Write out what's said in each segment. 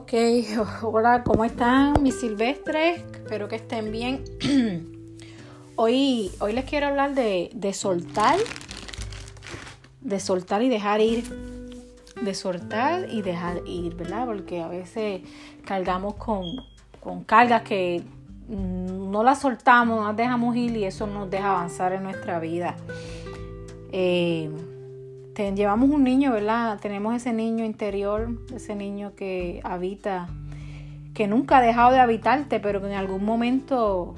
Ok, hola, ¿cómo están mis silvestres? Espero que estén bien. Hoy, hoy les quiero hablar de, soltar, de soltar y dejar ir. De soltar y dejar ir, ¿verdad? Porque a veces cargamos con, cargas que no las soltamos, no las dejamos ir y eso nos deja avanzar en nuestra vida. Eh, llevamos un niño, ¿verdad? Tenemos ese niño interior, ese niño que habita, que nunca ha dejado de habitarte, pero que en algún momento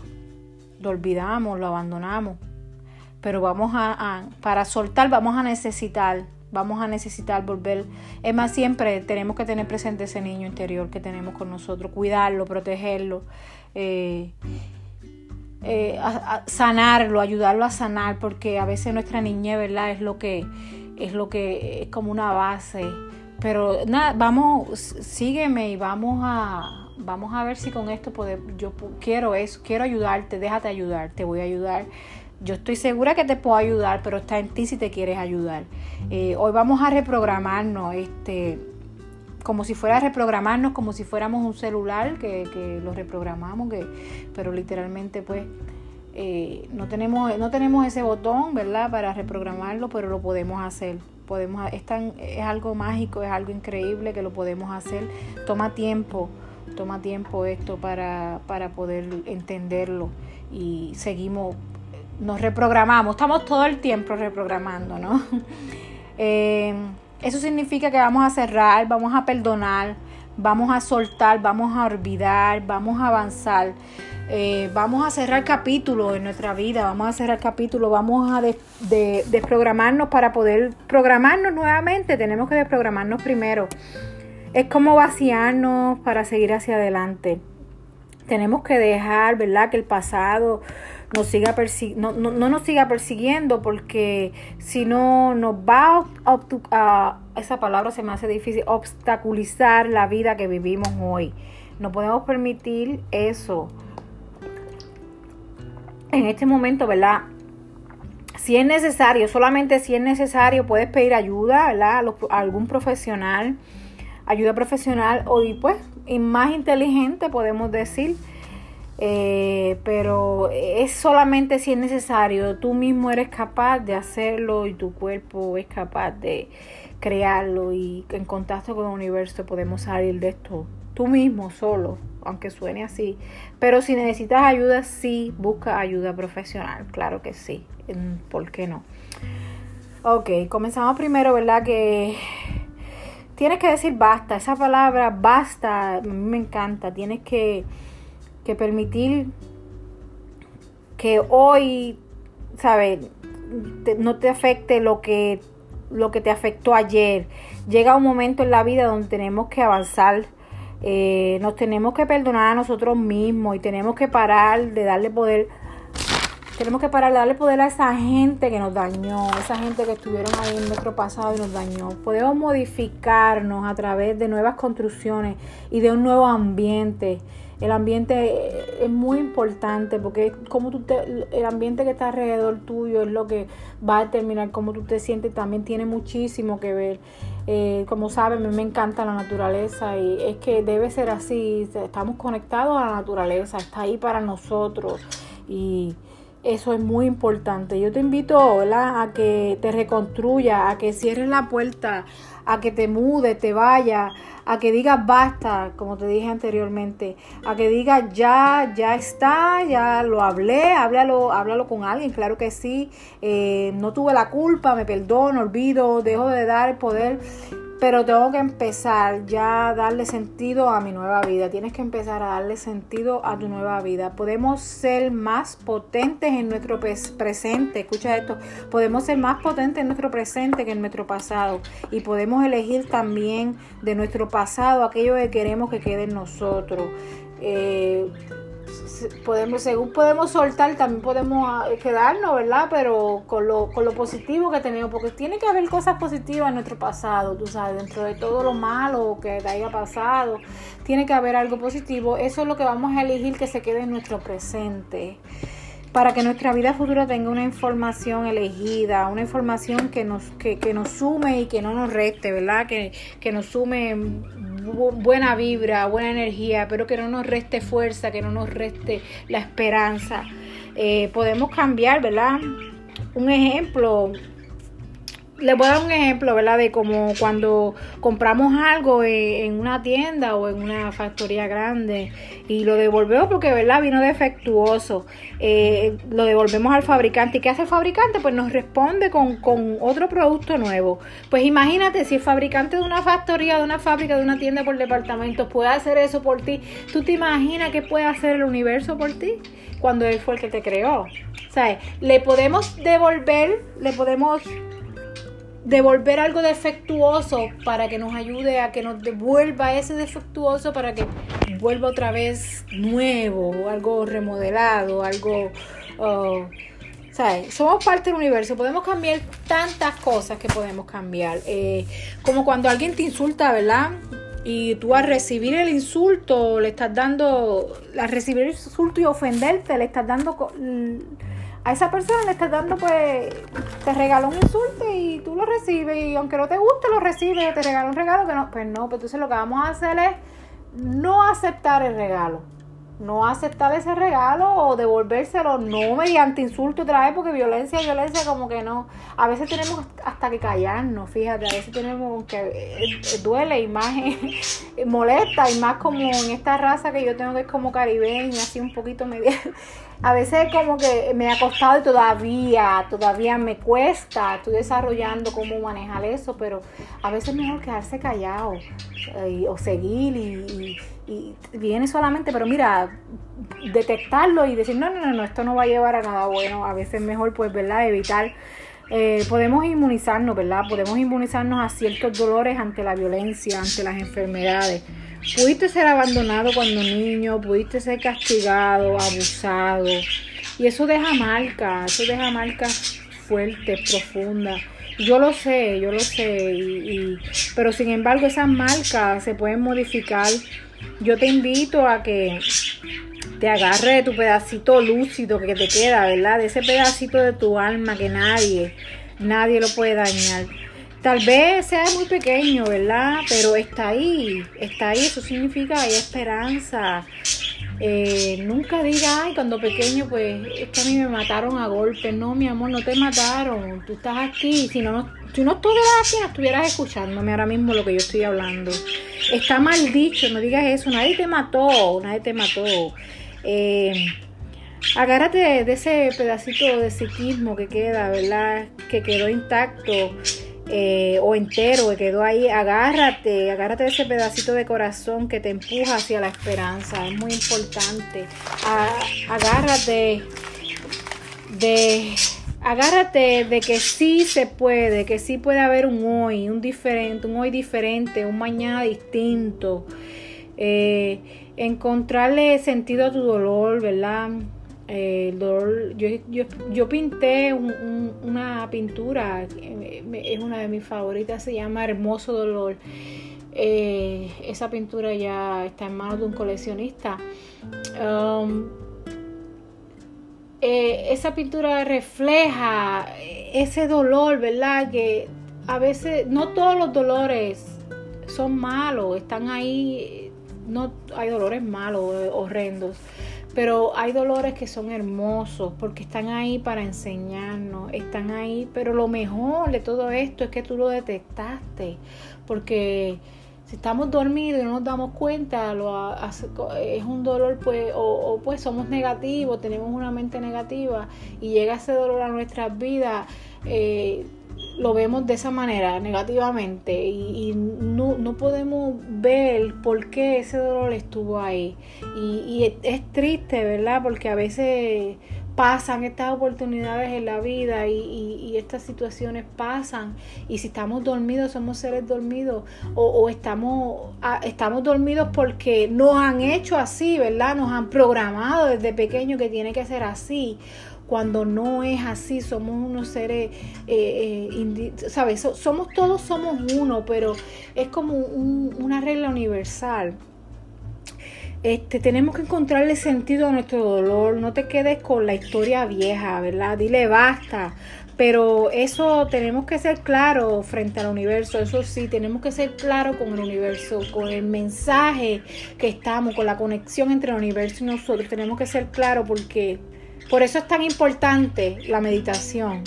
lo olvidamos, lo abandonamos. Pero vamos a, para soltar vamos a necesitar, vamos a necesitar volver. Es más, siempre tenemos que tener presente ese niño interior que tenemos con nosotros, cuidarlo, protegerlo. Eh, eh, sanarlo, ayudarlo a sanar, porque a veces nuestra niñez, ¿verdad? Es lo que es lo que es como una base. Pero nada, vamos, sígueme y vamos a, vamos a ver si con esto podemos, yo quiero eso, quiero ayudarte, déjate ayudar, te voy a ayudar. Yo estoy segura que te puedo ayudar, pero está en ti si te quieres ayudar. Eh, hoy vamos a reprogramarnos, este, como si fuera a reprogramarnos, como si fuéramos un celular que, que lo reprogramamos, que, pero literalmente pues eh, no, tenemos, no tenemos ese botón, ¿verdad? Para reprogramarlo, pero lo podemos hacer. Podemos, es, es algo mágico, es algo increíble que lo podemos hacer. Toma tiempo, toma tiempo esto para, para poder entenderlo y seguimos, nos reprogramamos, estamos todo el tiempo reprogramando, ¿no? Eh, eso significa que vamos a cerrar, vamos a perdonar, vamos a soltar, vamos a olvidar, vamos a avanzar. Eh, vamos a cerrar capítulos en nuestra vida, vamos a cerrar capítulos, vamos a desprogramarnos para poder programarnos nuevamente, tenemos que desprogramarnos primero. Es como vaciarnos para seguir hacia adelante. Tenemos que dejar, ¿verdad? Que el pasado no, no, nos siga persiguiendo porque si no nos va a, esa palabra se me hace difícil, obstaculizar la vida que vivimos hoy. No podemos permitir eso en este momento, ¿verdad? Si es necesario, solamente si es necesario, puedes pedir ayuda, ¿verdad? A, algún profesional, ayuda profesional o después, y más inteligente podemos decir, eh, pero es solamente si es necesario, tú mismo eres capaz de hacerlo y tu cuerpo es capaz de crearlo y en contacto con el universo podemos salir de esto tú mismo solo, aunque suene así. Pero si necesitas ayuda, sí, busca ayuda profesional, claro que sí, ¿por qué no? Ok, comenzamos primero, ¿verdad? Que tienes que decir basta, esa palabra basta, a mí me encanta, tienes que, que permitir que hoy, ¿sabes? no te afecte lo que, lo que te afectó ayer. Llega un momento en la vida donde tenemos que avanzar eh, nos tenemos que perdonar a nosotros mismos y tenemos que parar de darle poder. Tenemos que parar de darle poder a esa gente que nos dañó, esa gente que estuvieron ahí en nuestro pasado y nos dañó. Podemos modificarnos a través de nuevas construcciones y de un nuevo ambiente. El ambiente es muy importante porque como tú te, el ambiente que está alrededor tuyo es lo que va a determinar cómo tú te sientes. También tiene muchísimo que ver. Eh, como saben, a me encanta la naturaleza y es que debe ser así. Estamos conectados a la naturaleza, está ahí para nosotros y eso es muy importante. Yo te invito a que te reconstruya, a que cierres la puerta, a que te mude, te vaya, a que digas basta, como te dije anteriormente, a que digas ya, ya está, ya lo hablé, háblalo, háblalo con alguien, claro que sí, eh, no tuve la culpa, me perdono, olvido, dejo de dar el poder pero tengo que empezar ya a darle sentido a mi nueva vida. Tienes que empezar a darle sentido a tu nueva vida. Podemos ser más potentes en nuestro presente. Escucha esto. Podemos ser más potentes en nuestro presente que en nuestro pasado. Y podemos elegir también de nuestro pasado aquello que queremos que quede en nosotros. Eh, podemos, según podemos soltar, también podemos ah, quedarnos, ¿verdad? Pero con lo, con lo positivo que tenemos, porque tiene que haber cosas positivas en nuestro pasado, tú sabes, dentro de todo lo malo que te haya pasado, tiene que haber algo positivo. Eso es lo que vamos a elegir que se quede en nuestro presente para que nuestra vida futura tenga una información elegida, una información que nos, que, que nos sume y que no nos reste, ¿verdad? Que, que nos sume buena vibra, buena energía, pero que no nos reste fuerza, que no nos reste la esperanza. Eh, podemos cambiar, ¿verdad? Un ejemplo, les voy a dar un ejemplo, ¿verdad? De como cuando compramos algo en una tienda o en una factoría grande y lo devolvemos porque, ¿verdad? Vino defectuoso. Eh, lo devolvemos al fabricante. ¿Y qué hace el fabricante? Pues nos responde con, con otro producto nuevo. Pues imagínate si el fabricante de una factoría, de una fábrica, de una tienda por departamento puede hacer eso por ti. ¿Tú te imaginas qué puede hacer el universo por ti? Cuando él fue el que te creó. ¿Sabes? Le podemos devolver, le podemos devolver algo defectuoso para que nos ayude a que nos devuelva ese defectuoso para que vuelva otra vez nuevo, algo remodelado, algo... Uh, ¿sabes? Somos parte del universo, podemos cambiar tantas cosas que podemos cambiar. Eh, como cuando alguien te insulta, ¿verdad? Y tú al recibir el insulto le estás dando, al recibir el insulto y ofenderte, le estás dando a esa persona le estás dando, pues, te regaló un insulto y tú lo recibes y aunque no te guste, lo recibes, te regaló un regalo que no, pues no, pues entonces lo que vamos a hacer es no aceptar el regalo. No aceptar ese regalo o devolvérselo, no mediante insulto otra vez, porque violencia, violencia, como que no. A veces tenemos hasta que callarnos, fíjate, a veces tenemos que eh, duele y más molesta, y más como en esta raza que yo tengo que es como caribeña, así un poquito media a veces como que me ha costado y todavía, todavía me cuesta, estoy desarrollando cómo manejar eso, pero a veces es mejor quedarse callado eh, o seguir y, viene solamente, pero mira, detectarlo y decir, no, no, no, no, esto no va a llevar a nada bueno, a veces es mejor pues, ¿verdad?, evitar. Eh, podemos inmunizarnos, ¿verdad? Podemos inmunizarnos a ciertos dolores ante la violencia, ante las enfermedades. Pudiste ser abandonado cuando niño, pudiste ser castigado, abusado. Y eso deja marcas, eso deja marcas fuertes, profundas. Yo lo sé, yo lo sé, y, pero sin embargo esas marcas se pueden modificar. Yo te invito a que te agarre de tu pedacito lúcido que te queda, ¿verdad? De ese pedacito de tu alma que nadie, nadie lo puede dañar. Tal vez sea muy pequeño, ¿verdad? Pero está ahí, está ahí, eso significa hay esperanza. Eh, nunca diga, ay, cuando pequeño, pues es que a mí me mataron a golpes. No, mi amor, no te mataron. Tú estás aquí. Si no, no, si no estuvieras aquí, no estuvieras escuchándome ahora mismo lo que yo estoy hablando. Está mal dicho, no digas eso. Nadie te mató, nadie te mató. Eh, agárrate de ese pedacito de psiquismo que queda, ¿verdad? Que quedó intacto eh, o entero que quedó ahí, agárrate, agárrate de ese pedacito de corazón que te empuja hacia la esperanza, es muy importante. agárrate de agárrate de que sí se puede, que sí puede haber un hoy, un diferente, un hoy diferente, un mañana distinto. Eh, encontrarle sentido a tu dolor, ¿verdad? El dolor, yo, yo, yo pinté una pintura, es una de mis favoritas, se llama Hermoso Dolor. Eh, esa pintura ya está en manos de un coleccionista. Um, eh, esa pintura refleja ese dolor, ¿verdad? Que a veces no todos los dolores son malos, están ahí, no hay dolores malos, horrendos pero hay dolores que son hermosos porque están ahí para enseñarnos, están ahí, pero lo mejor de todo esto es que tú lo detectaste, porque si estamos dormidos y no nos damos cuenta, lo es un dolor, pues, o, pues somos negativos, tenemos una mente negativa y llega ese dolor a nuestras vidas. Eh, lo vemos de esa manera, negativamente, y, no, no, podemos ver por qué ese dolor estuvo ahí. Y, es, triste, ¿verdad? Porque a veces pasan estas oportunidades en la vida y, estas situaciones pasan y si estamos dormidos somos seres dormidos o, o, estamos, ah, estamos dormidos porque nos han hecho así, ¿verdad? Nos han programado desde pequeño que tiene que ser así cuando no es así, somos unos seres, eh, eh ¿sabes? Somos todos, somos uno, pero es como una regla universal. Este, tenemos que encontrarle sentido a nuestro dolor, no te quedes con la historia vieja, ¿verdad? Dile basta. Pero eso tenemos que ser claros frente al universo, eso sí, tenemos que ser claros con el universo, con el mensaje que estamos, con la conexión entre el universo y nosotros. Tenemos que ser claros porque por eso es tan importante la meditación.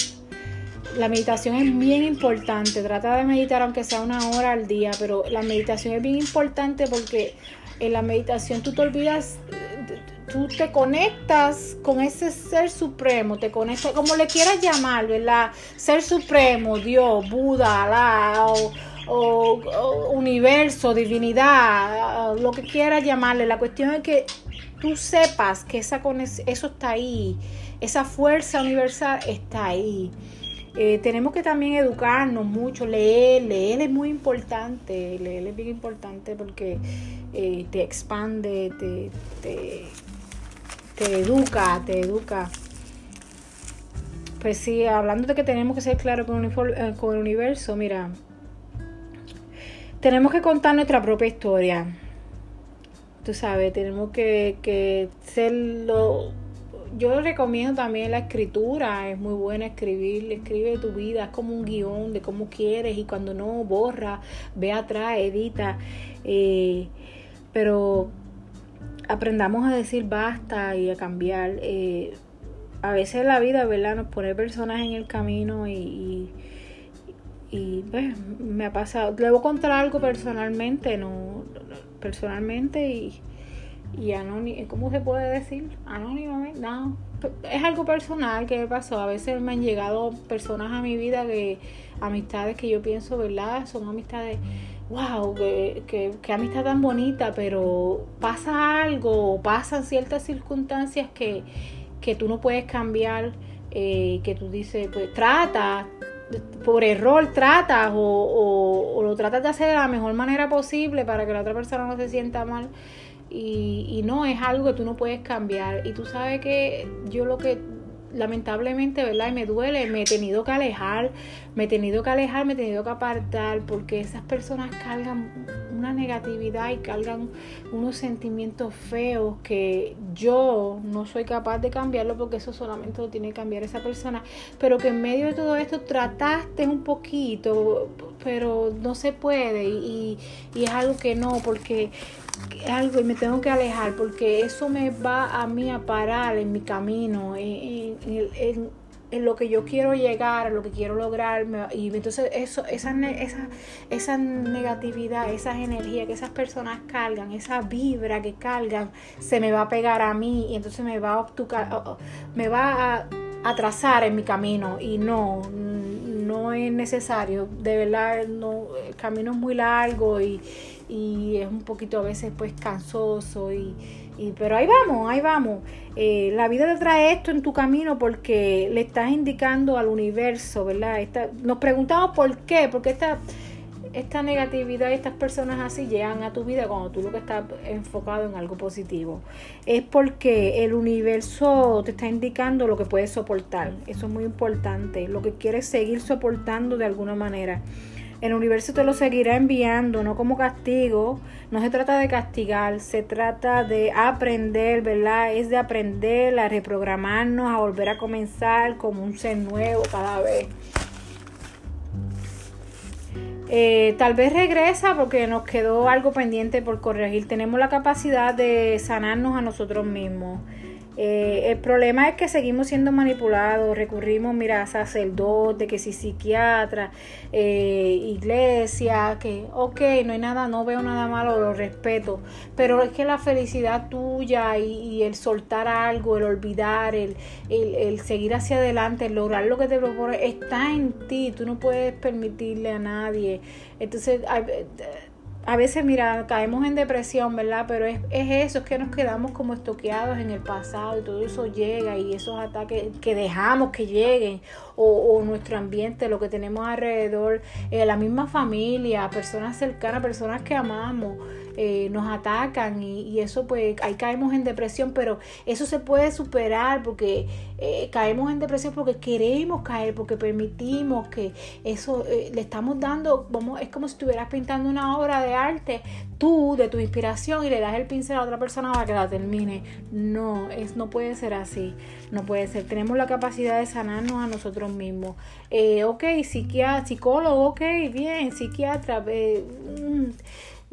La meditación es bien importante. Trata de meditar aunque sea una hora al día, pero la meditación es bien importante porque en la meditación tú te olvidas tú te conectas con ese ser supremo, te conectas, como le quieras llamar, ¿verdad? Ser supremo, Dios, Buda, Alá, o, universo, divinidad, lo que quieras llamarle. La cuestión es que tú sepas que esa eso está ahí, esa fuerza universal está ahí. Eh, tenemos que también educarnos mucho, leer, leer es muy importante, leer es bien importante porque eh, te expande, te te educa, te educa. Pues sí, hablando de que tenemos que ser claros con, eh, con el universo, mira, tenemos que contar nuestra propia historia. Tú sabes, tenemos que, que ser lo... Yo recomiendo también la escritura, es muy buena escribir, escribe tu vida, es como un guion de cómo quieres y cuando no, borra, ve atrás, edita. Eh, pero aprendamos a decir basta y a cambiar. Eh, a veces la vida, ¿verdad? Nos pone personas en el camino y, y, pues me ha pasado. Le voy a contar algo personalmente, no personalmente y, y anónimo, ¿cómo se puede decir? Anónimamente, no. Es algo personal que me pasó. A veces me han llegado personas a mi vida que, amistades que yo pienso, ¿verdad? Son amistades wow, qué, amistad tan bonita, pero pasa algo, pasan ciertas circunstancias que, que tú no puedes cambiar, eh, que tú dices, pues trata, por error tratas o, o, lo tratas de hacer de la mejor manera posible para que la otra persona no se sienta mal. Y, y no, es algo que tú no puedes cambiar. Y tú sabes que yo lo que lamentablemente, ¿verdad? Y me duele, me he tenido que alejar, me he tenido que alejar, me he tenido que apartar, porque esas personas cargan una negatividad y cargan unos sentimientos feos que yo no soy capaz de cambiarlo porque eso solamente lo tiene que cambiar esa persona, pero que en medio de todo esto trataste un poquito, pero no se puede y, y es algo que no, porque algo y me tengo que alejar porque eso me va a mí a parar en mi camino, en, en, lo que yo quiero llegar, lo que quiero lograr. y entonces eso, esa, esa, esa negatividad, esas energías que esas personas cargan, esa vibra que cargan, se me va a pegar a mí y entonces me va a, me va a atrasar en mi camino y no, no es necesario, de verdad no, el camino es muy largo y, y es un poquito a veces pues cansoso y, y pero ahí vamos, ahí vamos. Eh, la vida te trae esto en tu camino porque le estás indicando al universo, ¿verdad? Nos preguntamos por qué, porque esta esta negatividad y estas personas así llegan a tu vida cuando tú lo que estás enfocado en algo positivo. Es porque el universo te está indicando lo que puedes soportar. Eso es muy importante. Lo que quieres seguir soportando de alguna manera. El universo te lo seguirá enviando, no como castigo. No se trata de castigar, se trata de aprender, ¿verdad? Es de aprender a reprogramarnos, a volver a comenzar como un ser nuevo cada vez. Eh, tal vez regresa porque nos quedó algo pendiente por corregir. Tenemos la capacidad de sanarnos a nosotros mismos. Eh, el problema es que seguimos siendo manipulados, recurrimos, mira, a sacerdotes, que si psiquiatra, eh, iglesia, que, ok, no hay nada, no veo nada malo, lo respeto, pero es que la felicidad tuya y, el soltar algo, el olvidar, el, el, el, seguir hacia adelante, el lograr lo que te propones, está en ti, tú no puedes permitirle a nadie. Entonces, a veces, mira, caemos en depresión, ¿verdad? Pero es, eso, es que nos quedamos como estoqueados en el pasado y todo eso llega y esos ataques que dejamos que lleguen o, nuestro ambiente, lo que tenemos alrededor, eh, la misma familia, personas cercanas, personas que amamos. Eh, nos atacan y, eso pues ahí caemos en depresión, pero eso se puede superar porque eh, caemos en depresión porque queremos caer, porque permitimos que eso le estamos dando, es como si estuvieras pintando una obra de arte, tú de tu inspiración y le das el pincel a otra persona para que la termine. No, es, no puede ser así. No puede ser. Tenemos la capacidad de sanarnos a nosotros mismos. Eh, ok, psiquiatra, psicólogo, ok, bien, psiquiatra. Mm,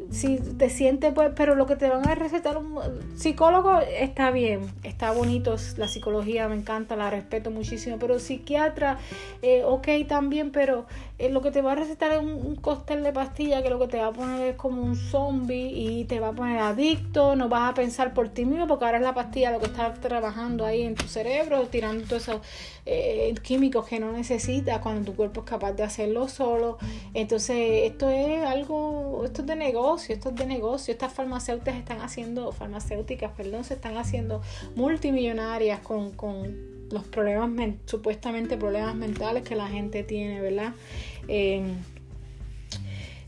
si te sientes, pues, pero lo que te van a recetar un psicólogo está bien, está bonito, la psicología me encanta, la respeto muchísimo, pero psiquiatra, eh, ok también, pero eh, lo que te va a recetar es un, un, cóctel de pastillas que lo que te va a poner es como un zombie y te va a poner adicto, no vas a pensar por ti mismo porque ahora es la pastilla lo que está trabajando ahí en tu cerebro, tirando todos esos eh, químicos que no necesitas cuando tu cuerpo es capaz de hacerlo solo. Entonces, esto es algo, esto es de negocio, esto es de negocio. Estas farmacéuticas están haciendo, farmacéuticas, perdón, se están haciendo multimillonarias con, con los problemas, supuestamente problemas mentales que la gente tiene, ¿verdad? Eh,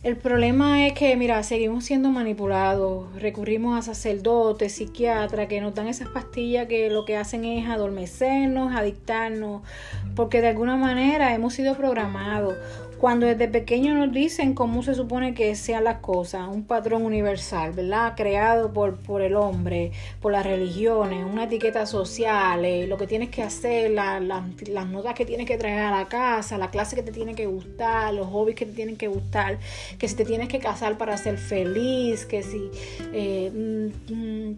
el problema es que, mira, seguimos siendo manipulados, recurrimos a sacerdotes, psiquiatras que nos dan esas pastillas que lo que hacen es adormecernos, adictarnos, porque de alguna manera hemos sido programados cuando desde pequeños nos dicen cómo se supone que sean las cosas, un patrón universal, ¿verdad? Creado por, por el hombre, por las religiones, una etiqueta social, eh, lo que tienes que hacer, las notas que tienes que traer a la casa, la clase que te tiene que gustar, los hobbies que te tienen que gustar, que si te tienes que casar para ser feliz, que si... Eh, mm, mm,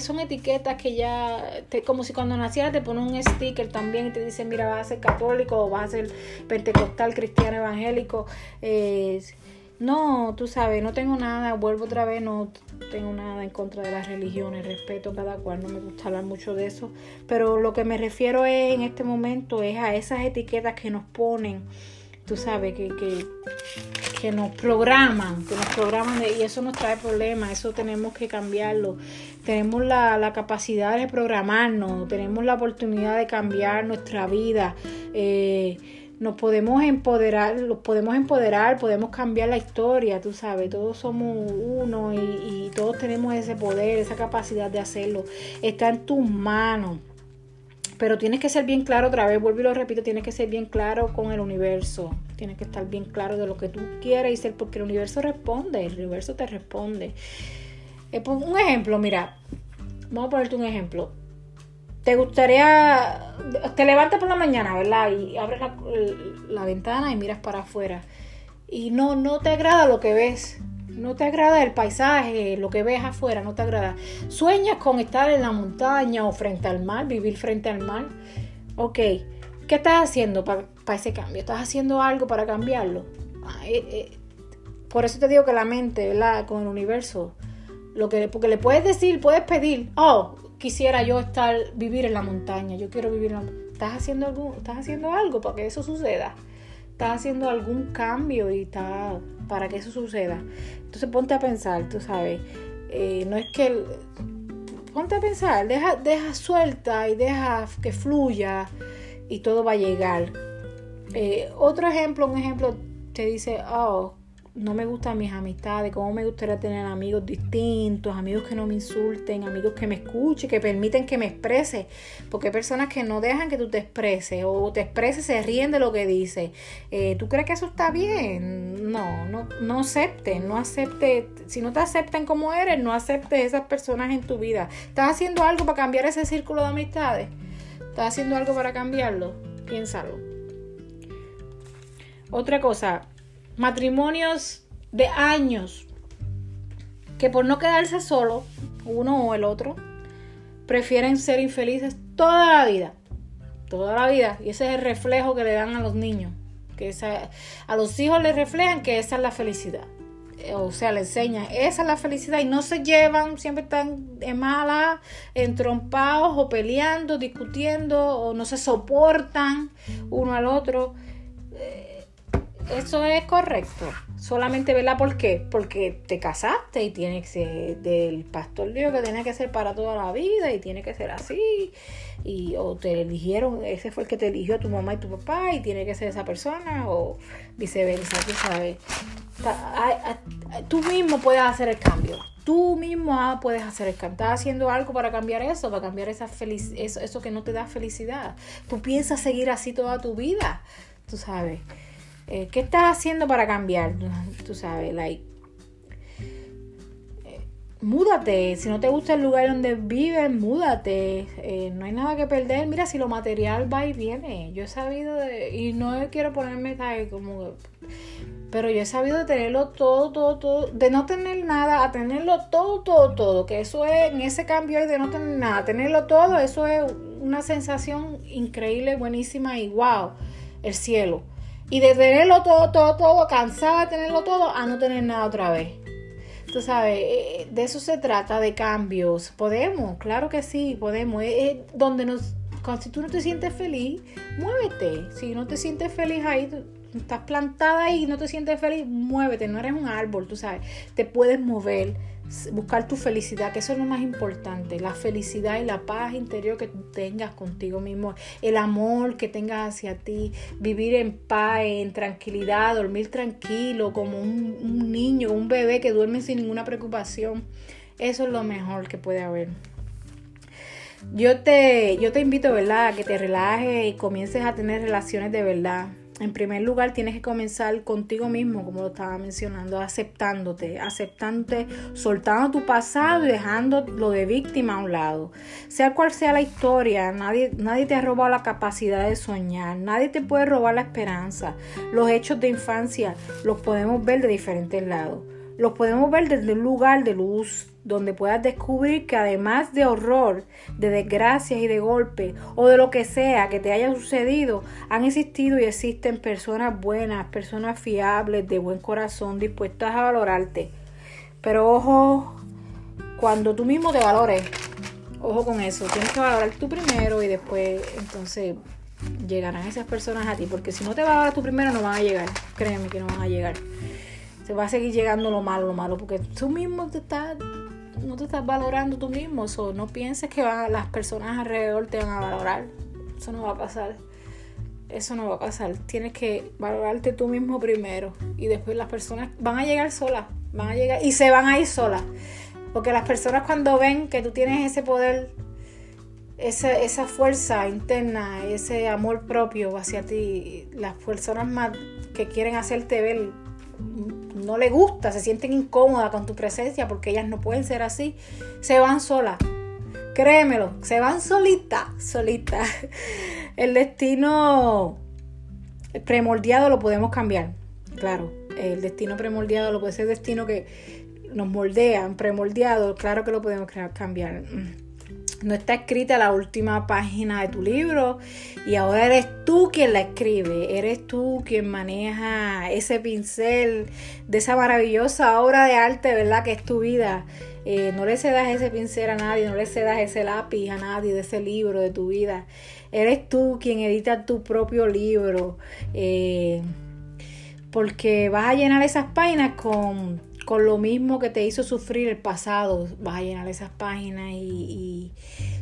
son etiquetas que ya, te, como si cuando nacieras te ponen un sticker también y te dicen, mira, vas a ser católico o vas a ser pentecostal, cristiano, evangélico. no, tú sabes, no tengo nada, vuelvo otra vez, no tengo nada en contra de las religiones, respeto cada cual, no me gusta hablar mucho de eso, pero lo que me refiero es, en este momento es a esas etiquetas que nos ponen, tú sabes, que, que que nos programan, que nos programan y eso nos trae problemas, eso tenemos que cambiarlo. Tenemos la, capacidad de programarnos, tenemos la oportunidad de cambiar nuestra vida. Eh, nos podemos empoderar, los podemos empoderar, podemos cambiar la historia, tú sabes, todos somos uno y todos tenemos ese poder, esa capacidad de hacerlo. Está en tus manos. Pero tienes que ser bien claro, otra vez vuelvo y lo repito, tienes que ser bien claro con el universo. Tienes que estar bien claro de lo que tú quieres y ser, porque el universo responde, el universo te responde. Eh, pues, un ejemplo, mira, vamos a ponerte un ejemplo. Te gustaría, te levantas por la mañana, ¿verdad? Y abres la, la ventana y miras para afuera. Y no, no te agrada lo que ves no te agrada el paisaje, lo que ves afuera, no te agrada. Sueñas con estar en la montaña o frente al mar, vivir frente al mar. Ok, ¿qué estás haciendo para ese cambio? ¿Estás haciendo algo para cambiarlo? Ah, eh, eh, por eso te digo que la mente, ¿verdad? Con el universo, lo que, porque le puedes decir, puedes pedir, oh, quisiera yo estar, vivir en la montaña, yo quiero vivir en la ¿Estás haciendo, algo, ¿Estás haciendo algo para que eso suceda? ¿Estás haciendo algún cambio y está para que eso suceda? Entonces ponte a pensar, tú sabes, eh, no es que... Ponte a pensar, deja, deja suelta y deja que fluya y todo va a llegar. Eh, otro ejemplo, un ejemplo, te dice, oh, no me gustan mis amistades, cómo me gustaría tener amigos distintos, amigos que no me insulten, amigos que me escuchen, que permiten que me exprese, porque hay personas que no dejan que tú te expreses o te expreses, se ríen de lo que dices. Eh, ¿Tú crees que eso está bien? No, no, no aceptes, no aceptes, si no te aceptan como eres, no aceptes esas personas en tu vida. ¿Estás haciendo algo para cambiar ese círculo de amistades? ¿Estás haciendo algo para cambiarlo? Piénsalo. Otra cosa, matrimonios de años que por no quedarse solo, uno o el otro, prefieren ser infelices toda la vida. Toda la vida. Y ese es el reflejo que le dan a los niños. Que a los hijos les reflejan que esa es la felicidad. O sea, le enseñan, esa es la felicidad. Y no se llevan, siempre están en mala, entrompados o peleando, discutiendo, o no se soportan uno al otro eso es correcto. Solamente, ¿verdad? ¿Por qué? Porque te casaste y tiene que ser del pastor dijo que tiene que ser para toda la vida y tiene que ser así. Y, o te eligieron, ese fue el que te eligió tu mamá y tu papá y tiene que ser esa persona o viceversa, tú sabes. Tú mismo puedes hacer el cambio. Tú mismo ah, puedes hacer el cambio. Estás haciendo algo para cambiar eso, para cambiar esa felic eso, eso que no te da felicidad. Tú piensas seguir así toda tu vida, tú sabes. Eh, ¿Qué estás haciendo para cambiar? Tú sabes, like, eh, múdate. Si no te gusta el lugar donde vives, múdate. Eh, no hay nada que perder. Mira, si lo material va y viene. Yo he sabido de, y no quiero ponerme como pero yo he sabido de tenerlo todo, todo, todo, de no tener nada a tenerlo todo, todo, todo, que eso es, en ese cambio de no tener nada, tenerlo todo, eso es una sensación increíble, buenísima y wow, el cielo. Y de tenerlo todo, todo, todo, cansada de tenerlo todo, a no tener nada otra vez. Tú sabes, eh, de eso se trata, de cambios. Podemos, claro que sí, podemos. Es, donde nos, si tú no te sientes feliz, muévete. Si no te sientes feliz ahí, estás plantada y no te sientes feliz, muévete, no eres un árbol, tú sabes, te puedes mover, buscar tu felicidad, que eso es lo más importante, la felicidad y la paz interior que tengas contigo mismo, el amor que tengas hacia ti, vivir en paz, en tranquilidad, dormir tranquilo, como un, niño, un bebé que duerme sin ninguna preocupación, eso es lo mejor que puede haber. Yo te, yo te invito, ¿verdad?, a que te relajes y comiences a tener relaciones de verdad en primer lugar tienes que comenzar contigo mismo, como lo estaba mencionando, aceptándote, aceptándote, soltando tu pasado y dejando lo de víctima a un lado. Sea cual sea la historia, nadie, nadie te ha robado la capacidad de soñar, nadie te puede robar la esperanza. Los hechos de infancia los podemos ver de diferentes lados. Los podemos ver desde un lugar de luz, donde puedas descubrir que además de horror, de desgracias y de golpes o de lo que sea que te haya sucedido, han existido y existen personas buenas, personas fiables, de buen corazón, dispuestas a valorarte. Pero ojo, cuando tú mismo te valores, ojo con eso, tienes que valorar tú primero y después entonces llegarán esas personas a ti, porque si no te valoras tú primero no van a llegar, créeme que no van a llegar. Se va a seguir llegando lo malo, lo malo, porque tú mismo te estás estás valorando tú mismo. o no pienses que las personas alrededor te van a valorar. Eso no va a pasar. Eso no va a pasar. Tienes que valorarte tú mismo primero. Y después las personas van a llegar solas. Van a llegar y se van a ir solas. Porque las personas cuando ven que tú tienes ese poder, esa, esa fuerza interna, ese amor propio hacia ti, las personas más que quieren hacerte ver no le gusta, se sienten incómodas con tu presencia porque ellas no pueden ser así, se van solas. Créemelo, se van solitas, solitas. El destino premoldeado lo podemos cambiar, claro. El destino premoldeado lo puede ser destino que nos moldean, premoldeado, claro que lo podemos cambiar no está escrita la última página de tu libro y ahora eres tú quien la escribe, eres tú quien maneja ese pincel de esa maravillosa obra de arte, ¿verdad? Que es tu vida. Eh, no le cedas ese pincel a nadie, no le cedas ese lápiz a nadie de ese libro de tu vida. Eres tú quien edita tu propio libro. Eh, porque vas a llenar esas páginas con con lo mismo que te hizo sufrir el pasado, vas a llenar esas páginas y,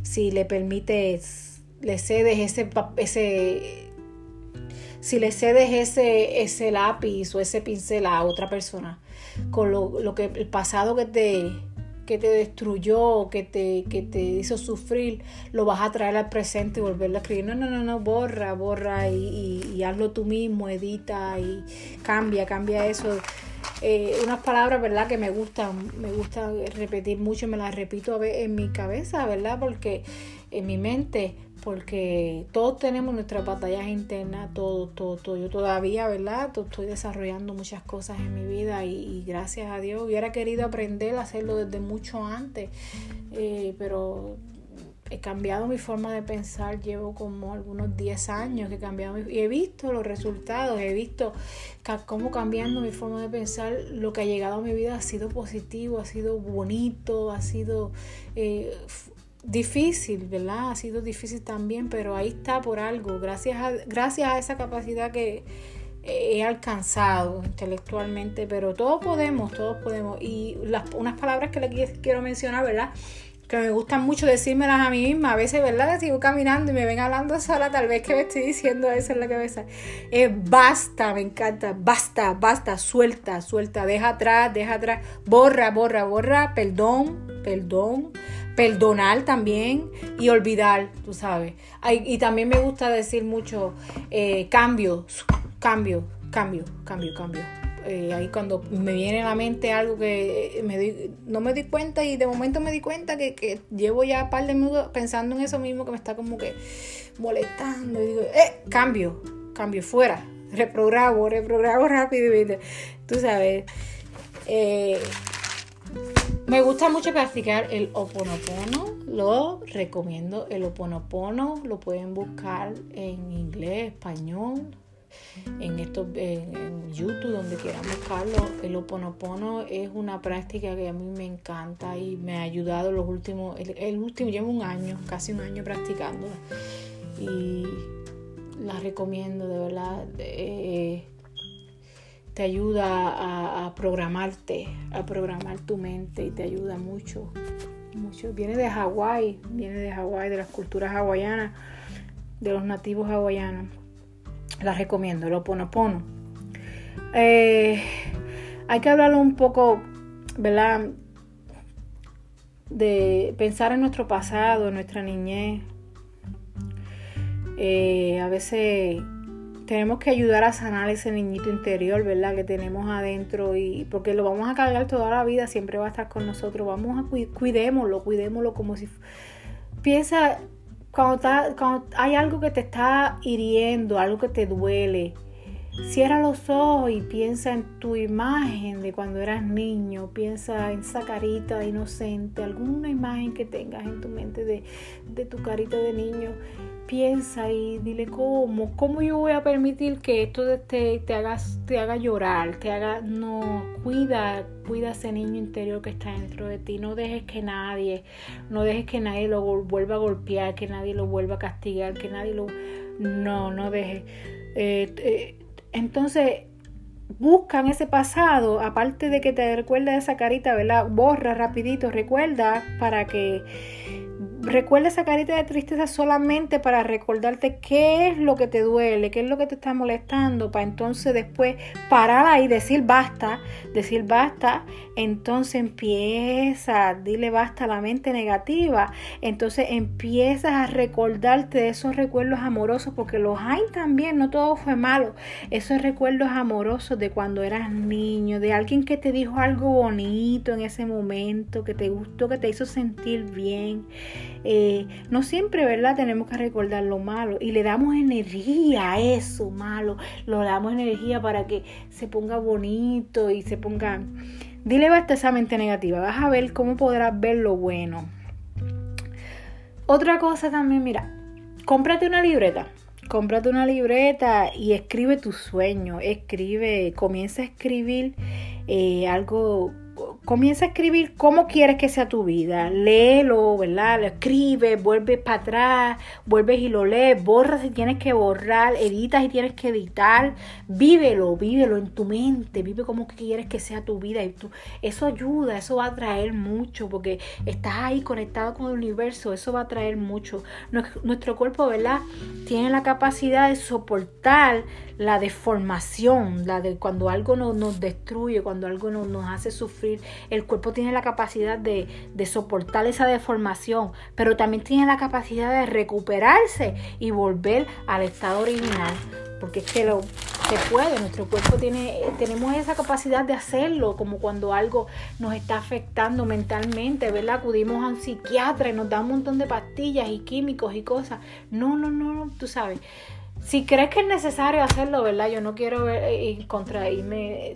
si le permites, le cedes ese, ese si le cedes ese, ese lápiz o ese pincel a otra persona, con lo, lo que el pasado que te, que te destruyó, que te, que te hizo sufrir, lo vas a traer al presente y volverlo a escribir. No, no, no, no, borra, borra y, y hazlo tú mismo, edita y cambia, cambia eso eh, unas palabras, ¿verdad? Que me gustan, me gusta repetir mucho, me las repito en mi cabeza, ¿verdad? Porque en mi mente, porque todos tenemos nuestras batallas internas, todo, todo, todo. Yo todavía, ¿verdad? Estoy desarrollando muchas cosas en mi vida y, gracias a Dios hubiera querido aprender a hacerlo desde mucho antes, eh, pero he cambiado mi forma de pensar, llevo como algunos 10 años que he cambiado y he visto los resultados, he visto cómo cambiando mi forma de pensar, lo que ha llegado a mi vida ha sido positivo, ha sido bonito, ha sido eh, difícil, ¿verdad? Ha sido difícil también, pero ahí está por algo, gracias a, gracias a esa capacidad que he alcanzado intelectualmente, pero todos podemos, todos podemos. Y las, unas palabras que le quiero mencionar, ¿verdad? Que me gustan mucho decírmelas a mí misma. A veces, ¿verdad? Sigo caminando y me ven hablando sola, tal vez que me estoy diciendo eso en la cabeza. Eh, basta, me encanta, basta, basta, suelta, suelta, deja atrás, deja atrás, borra, borra, borra, perdón, perdón, perdonar también y olvidar, tú sabes. y también me gusta decir mucho eh, cambios, cambio. cambio, cambio, cambio. Eh, ahí cuando me viene a la mente algo que me no me di cuenta y de momento me di cuenta que, que llevo ya un par de minutos pensando en eso mismo que me está como que molestando y digo, eh, cambio, cambio, fuera, reprogramo, reprogramo rápido, tú sabes. Eh, me gusta mucho practicar el oponopono, lo recomiendo. El oponopono lo pueden buscar en inglés, español, en, esto, en, YouTube, donde quieran buscarlo. El oponopono es una práctica que a mí me encanta y me ha ayudado los últimos, el, último, llevo un año, casi un año practicándola. Y la recomiendo, de verdad. Te ayuda a, programarte, a programar tu mente y te ayuda mucho, mucho. Viene de Hawái, viene de Hawái, de las culturas hawaianas, de los nativos hawaianos. La recomiendo, lo Oponopono. Eh, hay que hablarlo un poco, ¿verdad? De pensar en nuestro pasado, en nuestra niñez. Eh, a veces tenemos que ayudar a sanar ese niñito interior, ¿verdad? Que tenemos adentro y porque lo vamos a cargar toda la vida, siempre va a estar con nosotros. Vamos a cuidémoslo, cuidémoslo como si piensa cuando, cuando hay algo que te está hiriendo, algo que te duele. Cierra los ojos y piensa en tu imagen de cuando eras niño, piensa en esa carita inocente, alguna imagen que tengas en tu mente de, de tu carita de niño piensa y dile cómo, cómo yo voy a permitir que esto te, te, haga, te haga llorar, te haga, no, cuida, cuida ese niño interior que está dentro de ti, no dejes que nadie, no dejes que nadie lo vuelva a golpear, que nadie lo vuelva a castigar, que nadie lo, no, no dejes. Eh, eh, entonces, buscan ese pasado, aparte de que te recuerda esa carita, ¿verdad? Borra rapidito, recuerda para que Recuerda esa carita de tristeza solamente para recordarte qué es lo que te duele, qué es lo que te está molestando, para entonces después parar ahí, decir basta, decir basta, entonces empieza, dile basta a la mente negativa, entonces empiezas a recordarte de esos recuerdos amorosos, porque los hay también, no todo fue malo, esos recuerdos amorosos de cuando eras niño, de alguien que te dijo algo bonito en ese momento, que te gustó, que te hizo sentir bien. Eh, no siempre, ¿verdad? Tenemos que recordar lo malo y le damos energía a eso malo, lo damos energía para que se ponga bonito y se ponga... Dile basta esa mente negativa, vas a ver cómo podrás ver lo bueno. Otra cosa también, mira, cómprate una libreta. Cómprate una libreta y escribe tu sueño, escribe, comienza a escribir eh, algo comienza a escribir cómo quieres que sea tu vida. Léelo, ¿verdad? Lo escribes, vuelves para atrás, vuelves y lo lees, borras si tienes que borrar, editas y tienes que editar. Vívelo, vívelo en tu mente, vive como quieres que sea tu vida. Y tú, eso ayuda, eso va a traer mucho, porque estás ahí conectado con el universo, eso va a traer mucho. Nuestro cuerpo, ¿verdad? Tiene la capacidad de soportar la deformación, la de cuando algo nos, destruye, cuando algo nos, nos hace sufrir el cuerpo tiene la capacidad de, soportar esa deformación, pero también tiene la capacidad de recuperarse y volver al estado original. Porque es que lo, se puede, nuestro cuerpo tiene, tenemos esa capacidad de hacerlo, como cuando algo nos está afectando mentalmente, ¿verdad? Acudimos a un psiquiatra y nos da un montón de pastillas y químicos y cosas. No, no, no, no tú sabes. Si crees que es necesario hacerlo, ¿verdad? Yo no quiero eh, contraírme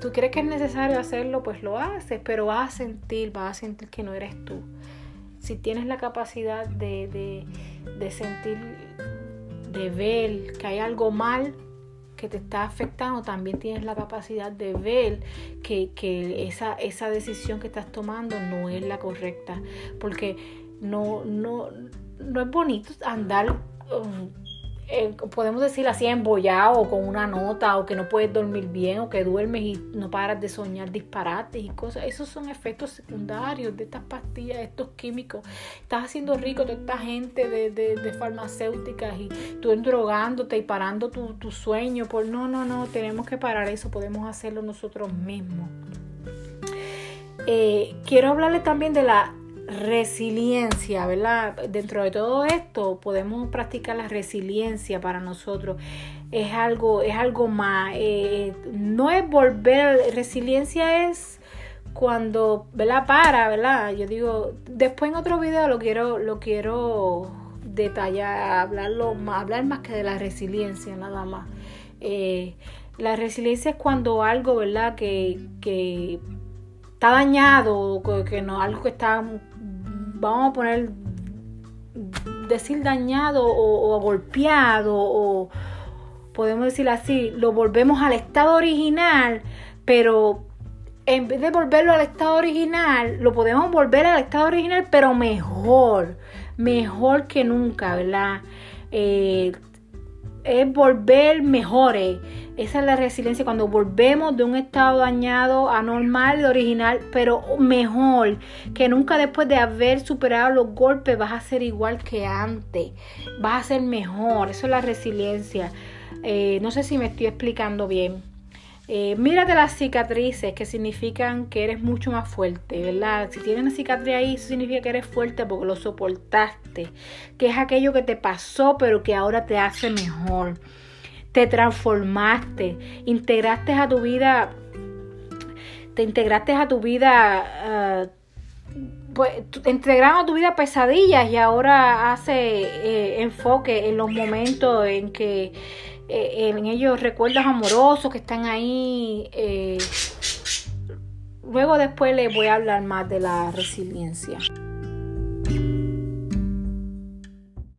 tú crees que es necesario hacerlo, pues lo haces, pero vas a sentir, vas a sentir que no eres tú. Si tienes la capacidad de, sentir, de ver que hay algo mal que te está afectando, también tienes la capacidad de ver que, esa, esa decisión que estás tomando no es la correcta. Porque no, no, no es bonito andar eh, podemos decir así, embollado con una nota, o que no puedes dormir bien, o que duermes y no paras de soñar disparates y cosas. Esos son efectos secundarios de estas pastillas, estos químicos. Estás haciendo rico toda esta gente de, de, farmacéuticas y tú drogándote y parando tu, tu sueño. Por no, no, no, tenemos que parar eso, podemos hacerlo nosotros mismos. Eh, quiero hablarle también de la resiliencia, ¿verdad? Dentro de todo esto podemos practicar la resiliencia para nosotros. Es algo, es algo más. Eh, no es volver, resiliencia es cuando, ¿verdad? Para, ¿verdad? Yo digo, después en otro video lo quiero, lo quiero detallar, hablarlo más, hablar más que de la resiliencia, nada más. Eh, la resiliencia es cuando algo, ¿verdad? Que, que está dañado, que no, algo que está, vamos a poner, decir dañado o, golpeado, o podemos decir así, lo volvemos al estado original, pero en vez de volverlo al estado original, lo podemos volver al estado original, pero mejor, mejor que nunca, ¿verdad? Eh, es volver mejores. Esa es la resiliencia cuando volvemos de un estado dañado a normal, de original, pero mejor que nunca después de haber superado los golpes vas a ser igual que antes, vas a ser mejor. Eso es la resiliencia. Eh, no sé si me estoy explicando bien. Eh, mírate las cicatrices que significan que eres mucho más fuerte, ¿verdad? Si tienes una cicatriz ahí, eso significa que eres fuerte porque lo soportaste, que es aquello que te pasó pero que ahora te hace mejor. Te transformaste, integraste a tu vida, te integraste a tu vida, uh, pues integraron a tu vida pesadillas y ahora hace eh, enfoque en los momentos en que eh, en ellos recuerdos amorosos que están ahí. Luego después les voy a hablar más de la resiliencia.